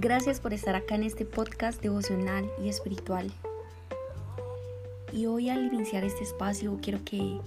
Gracias por estar acá en este podcast devocional y espiritual. Y hoy al iniciar este espacio quiero que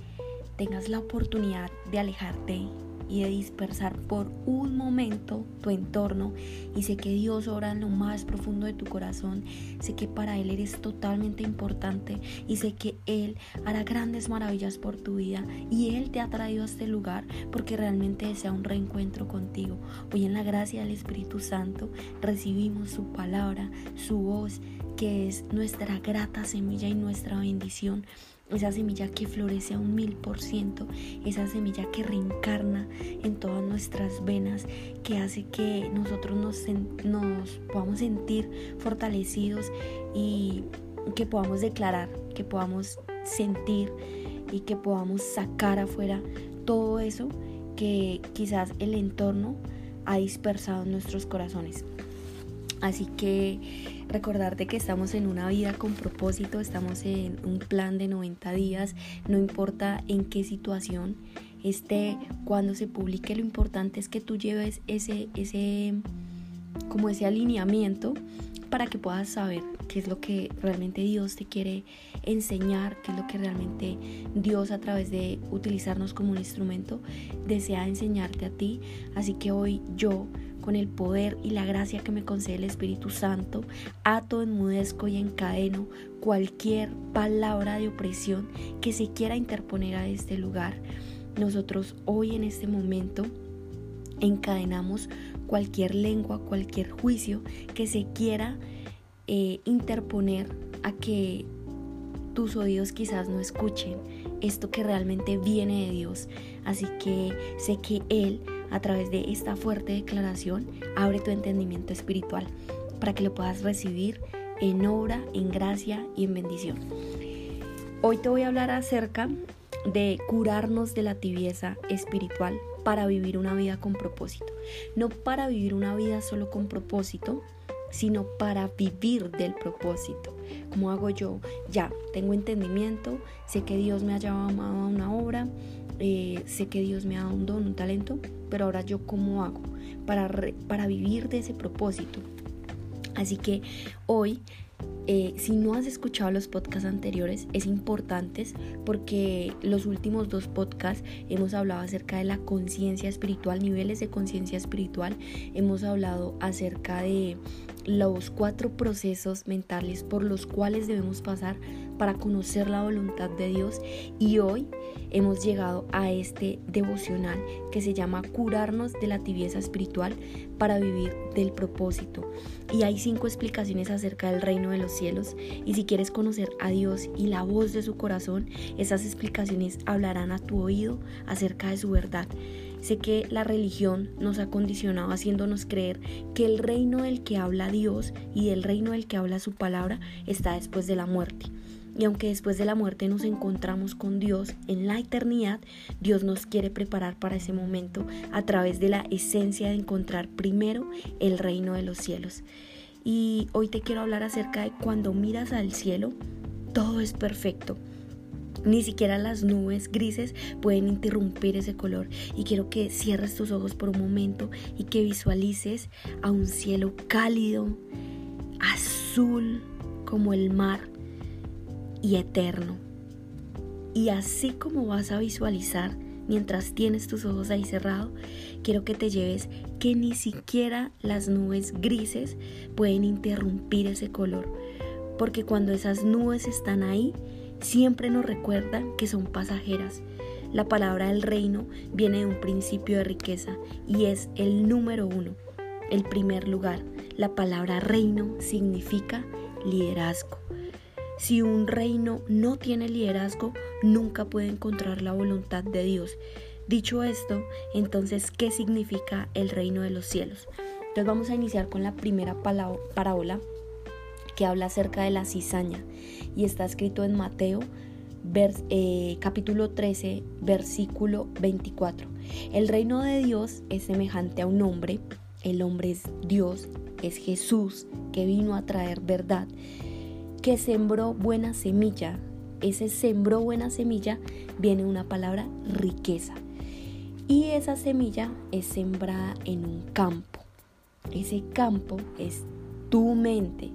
tengas la oportunidad de alejarte y de dispersar por un momento tu entorno. Y sé que Dios ora en lo más profundo de tu corazón, sé que para Él eres totalmente importante. Y sé que Él hará grandes maravillas por tu vida. Y Él te ha traído a este lugar porque realmente desea un reencuentro contigo. Hoy en la gracia del Espíritu Santo recibimos su palabra, su voz, que es nuestra grata semilla y nuestra bendición esa semilla que florece a un mil por ciento, esa semilla que reencarna en todas nuestras venas, que hace que nosotros nos, nos podamos sentir fortalecidos y que podamos declarar, que podamos sentir y que podamos sacar afuera todo eso que quizás el entorno ha dispersado en nuestros corazones. Así que recordarte que estamos en una vida con propósito, estamos en un plan de 90 días, no importa en qué situación esté, cuando se publique, lo importante es que tú lleves ese, ese, como ese alineamiento para que puedas saber qué es lo que realmente Dios te quiere enseñar, qué es lo que realmente Dios a través de utilizarnos como un instrumento desea enseñarte a ti. Así que hoy yo con el poder y la gracia que me concede el Espíritu Santo, ato, enmudezco y encadeno cualquier palabra de opresión que se quiera interponer a este lugar. Nosotros hoy en este momento encadenamos cualquier lengua, cualquier juicio que se quiera eh, interponer a que tus oídos quizás no escuchen esto que realmente viene de Dios. Así que sé que Él a través de esta fuerte declaración, abre tu entendimiento espiritual para que lo puedas recibir en obra, en gracia y en bendición. Hoy te voy a hablar acerca de curarnos de la tibieza espiritual para vivir una vida con propósito. No para vivir una vida solo con propósito, sino para vivir del propósito. ¿Cómo hago yo? Ya, tengo entendimiento, sé que Dios me ha llamado a una obra, eh, sé que Dios me ha dado un don, un talento, pero ahora yo cómo hago para, para vivir de ese propósito. Así que hoy eh, si no has escuchado los podcasts anteriores, es importante porque los últimos dos podcasts hemos hablado acerca de la conciencia espiritual, niveles de conciencia espiritual, hemos hablado acerca de los cuatro procesos mentales por los cuales debemos pasar para conocer la voluntad de Dios y hoy hemos llegado a este devocional que se llama curarnos de la tibieza espiritual para vivir del propósito. Y hay cinco explicaciones acerca del reino de los cielos y si quieres conocer a Dios y la voz de su corazón, esas explicaciones hablarán a tu oído acerca de su verdad. Sé que la religión nos ha condicionado haciéndonos creer que el reino del que habla Dios y el reino del que habla su palabra está después de la muerte. Y aunque después de la muerte nos encontramos con Dios en la eternidad, Dios nos quiere preparar para ese momento a través de la esencia de encontrar primero el reino de los cielos. Y hoy te quiero hablar acerca de cuando miras al cielo, todo es perfecto ni siquiera las nubes grises pueden interrumpir ese color. Y quiero que cierres tus ojos por un momento y que visualices a un cielo cálido, azul como el mar y eterno. Y así como vas a visualizar mientras tienes tus ojos ahí cerrados, quiero que te lleves que ni siquiera las nubes grises pueden interrumpir ese color. Porque cuando esas nubes están ahí, siempre nos recuerdan que son pasajeras. La palabra del reino viene de un principio de riqueza y es el número uno, el primer lugar. La palabra reino significa liderazgo. Si un reino no tiene liderazgo, nunca puede encontrar la voluntad de Dios. Dicho esto, entonces, ¿qué significa el reino de los cielos? Entonces vamos a iniciar con la primera parábola que habla acerca de la cizaña y está escrito en Mateo eh, capítulo 13 versículo 24. El reino de Dios es semejante a un hombre, el hombre es Dios, es Jesús que vino a traer verdad, que sembró buena semilla. Ese sembró buena semilla viene una palabra riqueza. Y esa semilla es sembrada en un campo. ese campo es tu mente.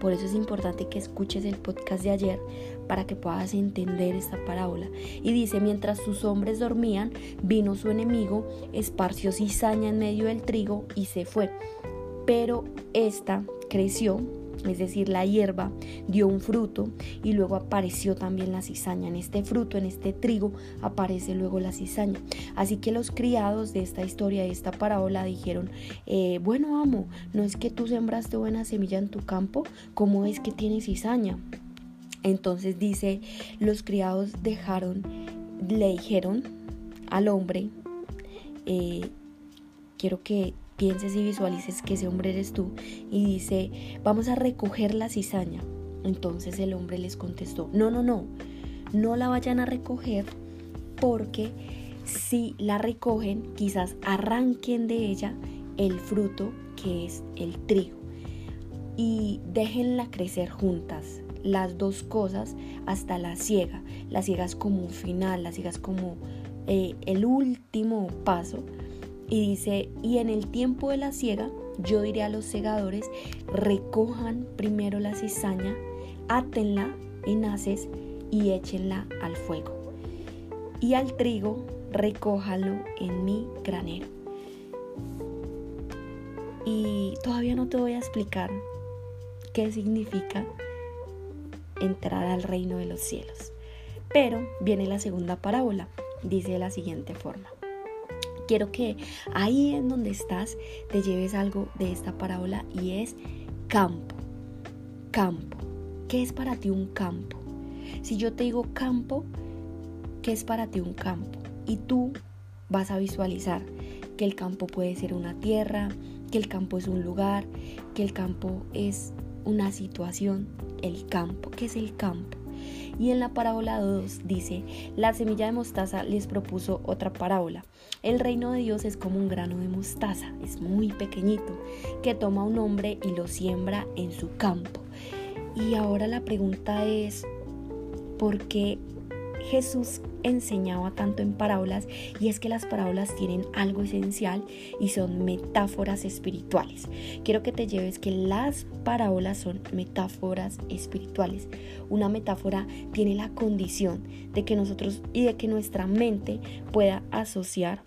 Por eso es importante que escuches el podcast de ayer para que puedas entender esta parábola. Y dice, mientras sus hombres dormían, vino su enemigo, esparció cizaña en medio del trigo y se fue. Pero esta creció es decir, la hierba, dio un fruto y luego apareció también la cizaña. En este fruto, en este trigo, aparece luego la cizaña. Así que los criados de esta historia, de esta parábola, dijeron, eh, bueno amo, ¿no es que tú sembraste buena semilla en tu campo? ¿Cómo es que tiene cizaña? Entonces dice, los criados dejaron, le dijeron al hombre, eh, quiero que pienses y visualices que ese hombre eres tú y dice, vamos a recoger la cizaña. Entonces el hombre les contestó, no, no, no, no la vayan a recoger porque si la recogen quizás arranquen de ella el fruto que es el trigo y déjenla crecer juntas las dos cosas hasta la ciega. La ciega es como final, la ciega es como eh, el último paso y dice, y en el tiempo de la siega, yo diré a los segadores, recojan primero la cizaña, átenla en haces y échenla al fuego. Y al trigo, recójalo en mi granero. Y todavía no te voy a explicar qué significa entrar al reino de los cielos. Pero viene la segunda parábola. Dice de la siguiente forma quiero que ahí en donde estás te lleves algo de esta parábola y es campo. Campo. ¿Qué es para ti un campo? Si yo te digo campo, ¿qué es para ti un campo? Y tú vas a visualizar que el campo puede ser una tierra, que el campo es un lugar, que el campo es una situación. El campo, ¿qué es el campo? Y en la parábola 2 dice, la semilla de mostaza les propuso otra parábola. El reino de Dios es como un grano de mostaza, es muy pequeñito, que toma un hombre y lo siembra en su campo. Y ahora la pregunta es, ¿por qué Jesús enseñaba tanto en parábolas y es que las parábolas tienen algo esencial y son metáforas espirituales. Quiero que te lleves que las parábolas son metáforas espirituales. Una metáfora tiene la condición de que nosotros y de que nuestra mente pueda asociar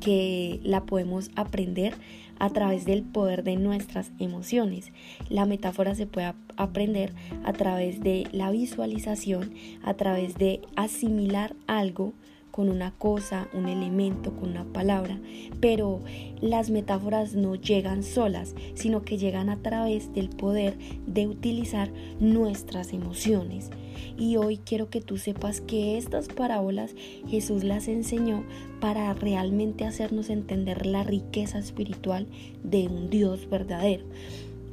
que la podemos aprender a través del poder de nuestras emociones. La metáfora se puede aprender a través de la visualización, a través de asimilar algo con una cosa, un elemento, con una palabra, pero las metáforas no llegan solas, sino que llegan a través del poder de utilizar nuestras emociones. Y hoy quiero que tú sepas que estas parábolas Jesús las enseñó para realmente hacernos entender la riqueza espiritual de un Dios verdadero.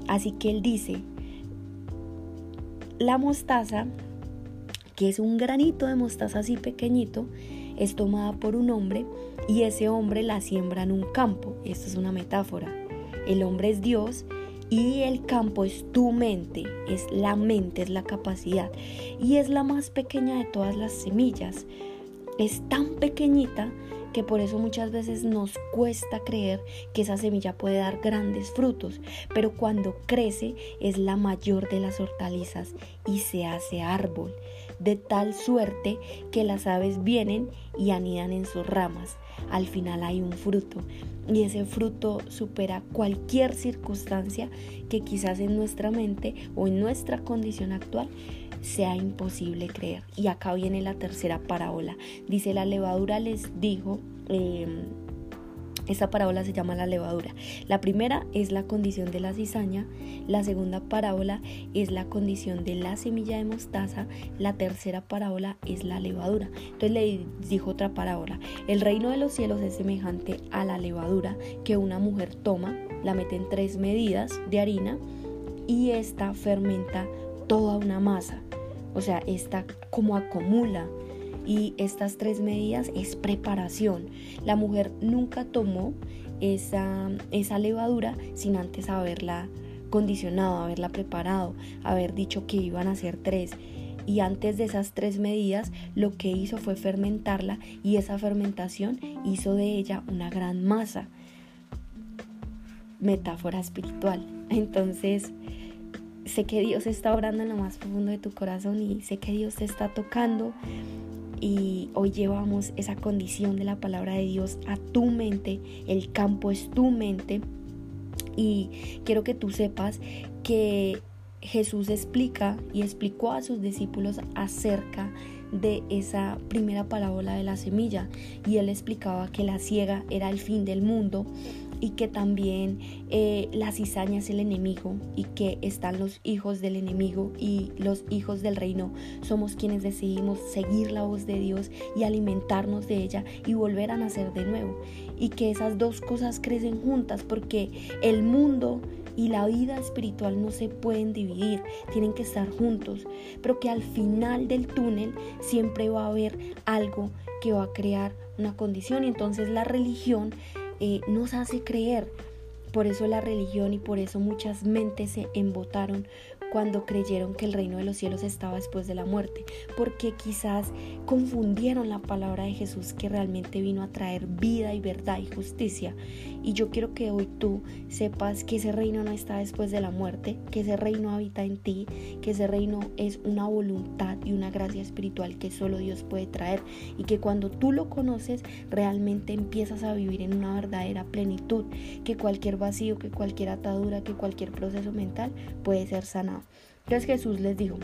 Así que Él dice, la mostaza, que es un granito de mostaza así pequeñito, es tomada por un hombre y ese hombre la siembra en un campo. Esto es una metáfora. El hombre es Dios y el campo es tu mente, es la mente, es la capacidad. Y es la más pequeña de todas las semillas. Es tan pequeñita que por eso muchas veces nos cuesta creer que esa semilla puede dar grandes frutos, pero cuando crece es la mayor de las hortalizas y se hace árbol, de tal suerte que las aves vienen y anidan en sus ramas. Al final hay un fruto y ese fruto supera cualquier circunstancia que quizás en nuestra mente o en nuestra condición actual sea imposible creer. Y acá viene la tercera parábola. Dice, la levadura les dijo, eh, esta parábola se llama la levadura. La primera es la condición de la cizaña, la segunda parábola es la condición de la semilla de mostaza, la tercera parábola es la levadura. Entonces le dijo otra parábola, el reino de los cielos es semejante a la levadura que una mujer toma, la mete en tres medidas de harina y esta fermenta toda una masa. O sea, esta como acumula y estas tres medidas es preparación. La mujer nunca tomó esa, esa levadura sin antes haberla condicionado, haberla preparado, haber dicho que iban a ser tres. Y antes de esas tres medidas, lo que hizo fue fermentarla y esa fermentación hizo de ella una gran masa. metáfora espiritual. Entonces, sé que Dios está orando en lo más profundo de tu corazón y sé que Dios te está tocando y hoy llevamos esa condición de la palabra de Dios a tu mente, el campo es tu mente. Y quiero que tú sepas que Jesús explica y explicó a sus discípulos acerca de esa primera parábola de la semilla. Y él explicaba que la ciega era el fin del mundo y que también eh, la cizaña es el enemigo y que están los hijos del enemigo y los hijos del reino. Somos quienes decidimos seguir la voz de Dios y alimentarnos de ella y volver a nacer de nuevo. Y que esas dos cosas crecen juntas porque el mundo y la vida espiritual no se pueden dividir, tienen que estar juntos, pero que al final del túnel siempre va a haber algo que va a crear una condición. Entonces la religión eh, nos hace creer. Por eso la religión y por eso muchas mentes se embotaron cuando creyeron que el reino de los cielos estaba después de la muerte, porque quizás confundieron la palabra de Jesús que realmente vino a traer vida y verdad y justicia. Y yo quiero que hoy tú sepas que ese reino no está después de la muerte, que ese reino habita en ti, que ese reino es una voluntad y una gracia espiritual que solo Dios puede traer y que cuando tú lo conoces realmente empiezas a vivir en una verdadera plenitud, que cualquier vacío, que cualquier atadura, que cualquier proceso mental puede ser sanado. Entonces Jesús les dijo,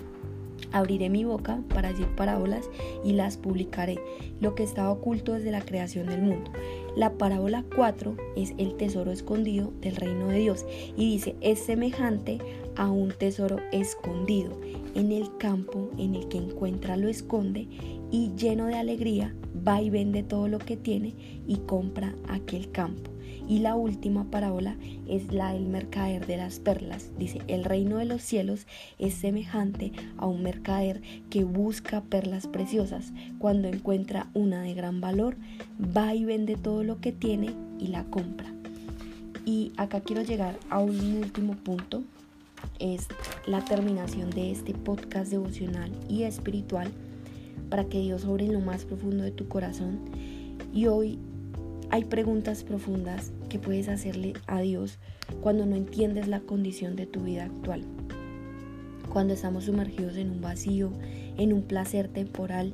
abriré mi boca para decir parábolas y las publicaré, lo que estaba oculto desde la creación del mundo. La parábola 4 es el tesoro escondido del reino de Dios y dice, es semejante a un tesoro escondido en el campo en el que encuentra lo esconde y lleno de alegría va y vende todo lo que tiene y compra aquel campo. Y la última parábola es la del mercader de las perlas. Dice, el reino de los cielos es semejante a un mercader que busca perlas preciosas. Cuando encuentra una de gran valor, va y vende todo lo que tiene y la compra. Y acá quiero llegar a un último punto. Es la terminación de este podcast devocional y espiritual para que Dios sobre en lo más profundo de tu corazón. Y hoy hay preguntas profundas que puedes hacerle a Dios cuando no entiendes la condición de tu vida actual. Cuando estamos sumergidos en un vacío, en un placer temporal,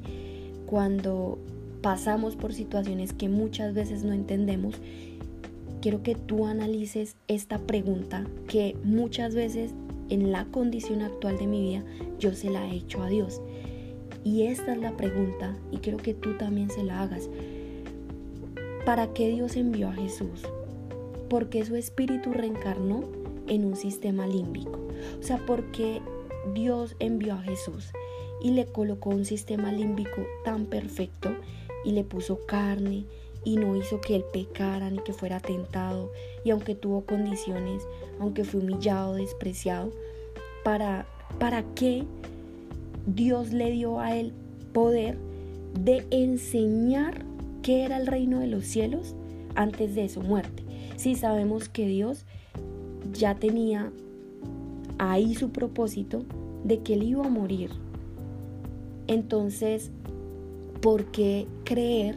cuando pasamos por situaciones que muchas veces no entendemos, quiero que tú analices esta pregunta que muchas veces en la condición actual de mi vida yo se la he hecho a Dios. Y esta es la pregunta y quiero que tú también se la hagas. ¿Para qué Dios envió a Jesús? Porque su espíritu reencarnó en un sistema límbico. O sea, porque Dios envió a Jesús y le colocó un sistema límbico tan perfecto y le puso carne y no hizo que él pecara ni que fuera tentado y aunque tuvo condiciones, aunque fue humillado, despreciado, para para qué Dios le dio a él poder de enseñar qué era el reino de los cielos antes de su muerte. Si sabemos que Dios ya tenía ahí su propósito de que él iba a morir. Entonces, ¿por qué creer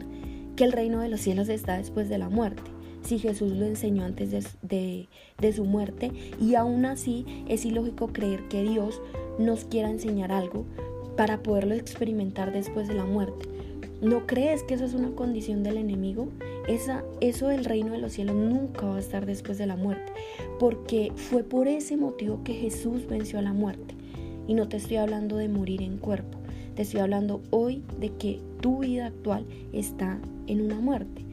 que el reino de los cielos está después de la muerte? Si Jesús lo enseñó antes de, de su muerte y aún así es ilógico creer que Dios nos quiera enseñar algo para poderlo experimentar después de la muerte. ¿No crees que eso es una condición del enemigo? Esa, eso del reino de los cielos nunca va a estar después de la muerte, porque fue por ese motivo que Jesús venció a la muerte. Y no te estoy hablando de morir en cuerpo, te estoy hablando hoy de que tu vida actual está en una muerte,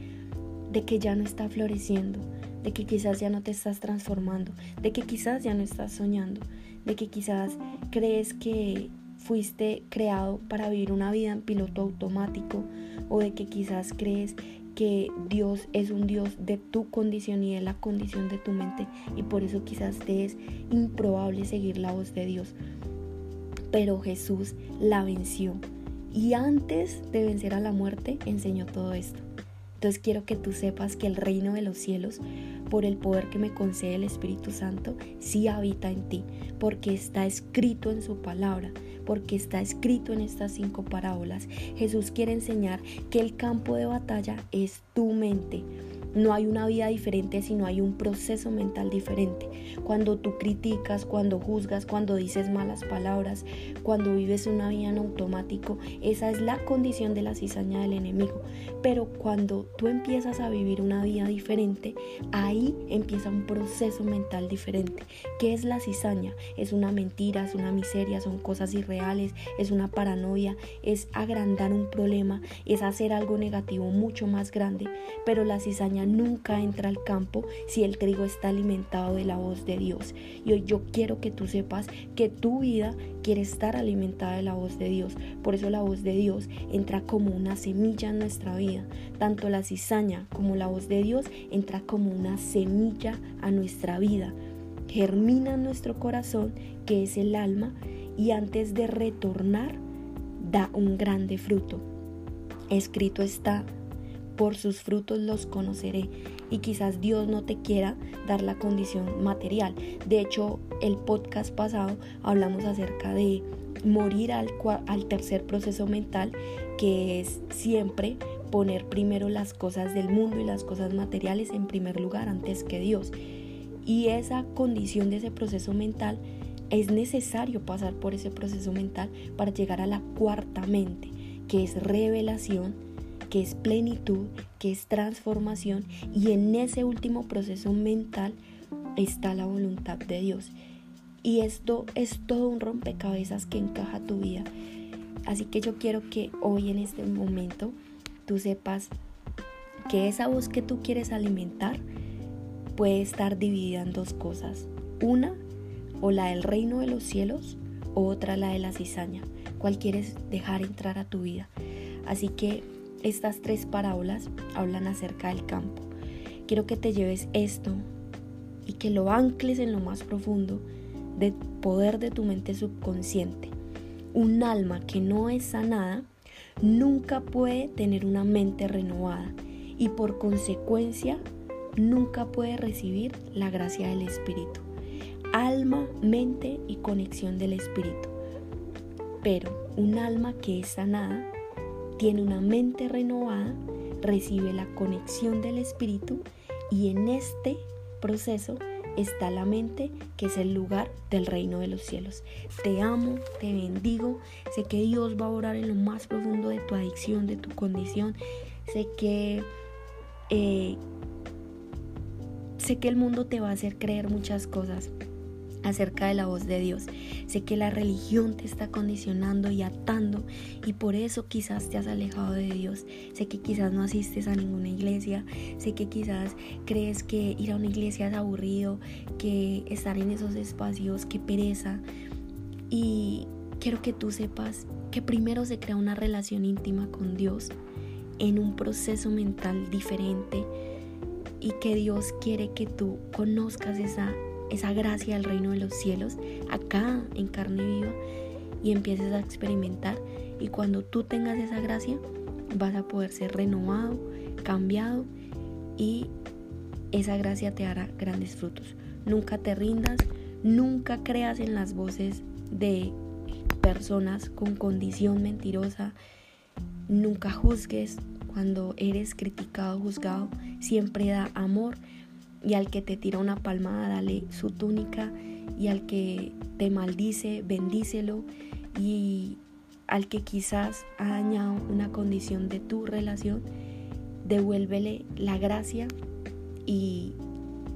de que ya no está floreciendo, de que quizás ya no te estás transformando, de que quizás ya no estás soñando, de que quizás crees que fuiste creado para vivir una vida en piloto automático o de que quizás crees que Dios es un Dios de tu condición y de la condición de tu mente y por eso quizás te es improbable seguir la voz de Dios. Pero Jesús la venció y antes de vencer a la muerte enseñó todo esto. Entonces quiero que tú sepas que el reino de los cielos, por el poder que me concede el Espíritu Santo, sí habita en ti, porque está escrito en su palabra porque está escrito en estas cinco parábolas. Jesús quiere enseñar que el campo de batalla es tu mente No hay una vida diferente, sino hay un proceso mental diferente. Cuando tú criticas, cuando juzgas, cuando dices malas palabras, cuando vives una vida en automático, esa es la condición de la cizaña del enemigo. Pero cuando tú empiezas a vivir una vida diferente, ahí empieza un proceso mental diferente. ¿Qué es la cizaña? Es una mentira, es una miseria, son cosas irreales, es una paranoia, es agrandar un problema, es hacer algo negativo mucho más grande. Pero la cizaña nunca entra al campo si el trigo está alimentado de la voz de Dios. Y hoy yo quiero que tú sepas que tu vida quiere estar alimentada de la voz de Dios. Por eso la voz de Dios entra como una semilla en nuestra vida. Tanto la cizaña como la voz de Dios entra como una semilla a nuestra vida. Germina en nuestro corazón, que es el alma, y antes de retornar, da un grande fruto. Escrito está, por sus frutos los conoceré. Y quizás Dios no te quiera dar la condición material. De hecho, el podcast pasado hablamos acerca de morir al, al tercer proceso mental, que es siempre poner primero las cosas del mundo y las cosas materiales en primer lugar antes que Dios. Y esa condición de ese proceso mental es necesario pasar por ese proceso mental para llegar a la cuarta mente, que es revelación, que es plenitud, que es transformación y en ese último proceso mental está la voluntad de Dios. Y esto es todo un rompecabezas que encaja tu vida. Así que yo quiero que hoy en este momento tú sepas que esa voz que tú quieres alimentar puede estar dividida en dos cosas. Una, o la del reino de los cielos, o otra la de la cizaña. ¿Cuál quieres dejar entrar a tu vida? Así que estas tres parábolas hablan acerca del campo. Quiero que te lleves esto y que lo ancles en lo más profundo del poder de tu mente subconsciente. Un alma que no es sanada nunca puede tener una mente renovada y por consecuencia nunca puede recibir la gracia del Espíritu. Alma, mente y conexión del Espíritu. Pero un alma que es sanada tiene una mente renovada, recibe la conexión del Espíritu y en este proceso está la mente que es el lugar del reino de los cielos. Te amo, te bendigo, sé que Dios va a orar en lo más profundo de tu adicción, de tu condición, sé que... Eh, sé que el mundo te va a hacer creer muchas cosas, acerca de la voz de Dios. Sé que la religión te está condicionando y atando y por eso quizás te has alejado de Dios. Sé que quizás no asistes a ninguna iglesia. Sé que quizás crees que ir a una iglesia es aburrido, que estar en esos espacios, que pereza. Y quiero que tú sepas que primero se crea una relación íntima con Dios en un proceso mental diferente y que Dios quiere que tú conozcas esa esa gracia del reino de los cielos acá en carne viva y empieces a experimentar. Y cuando tú tengas esa gracia, vas a poder ser renovado, cambiado y esa gracia te hará grandes frutos. Nunca te rindas, nunca creas en las voces de personas con condición mentirosa, nunca juzgues cuando eres criticado, juzgado, siempre da amor y al que te tira una palmada, dale su túnica, y al que te maldice, bendícelo, y al que quizás ha dañado una condición de tu relación, devuélvele la gracia y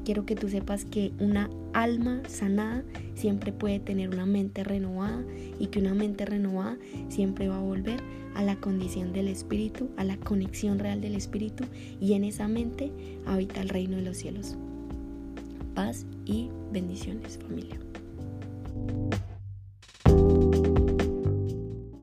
quiero que tú sepas que una alma sanada siempre puede tener una mente renovada y que una mente renovada siempre va a volver a la condición del Espíritu, a la conexión real del Espíritu y en esa mente habita el reino de los cielos. Paz y bendiciones familia.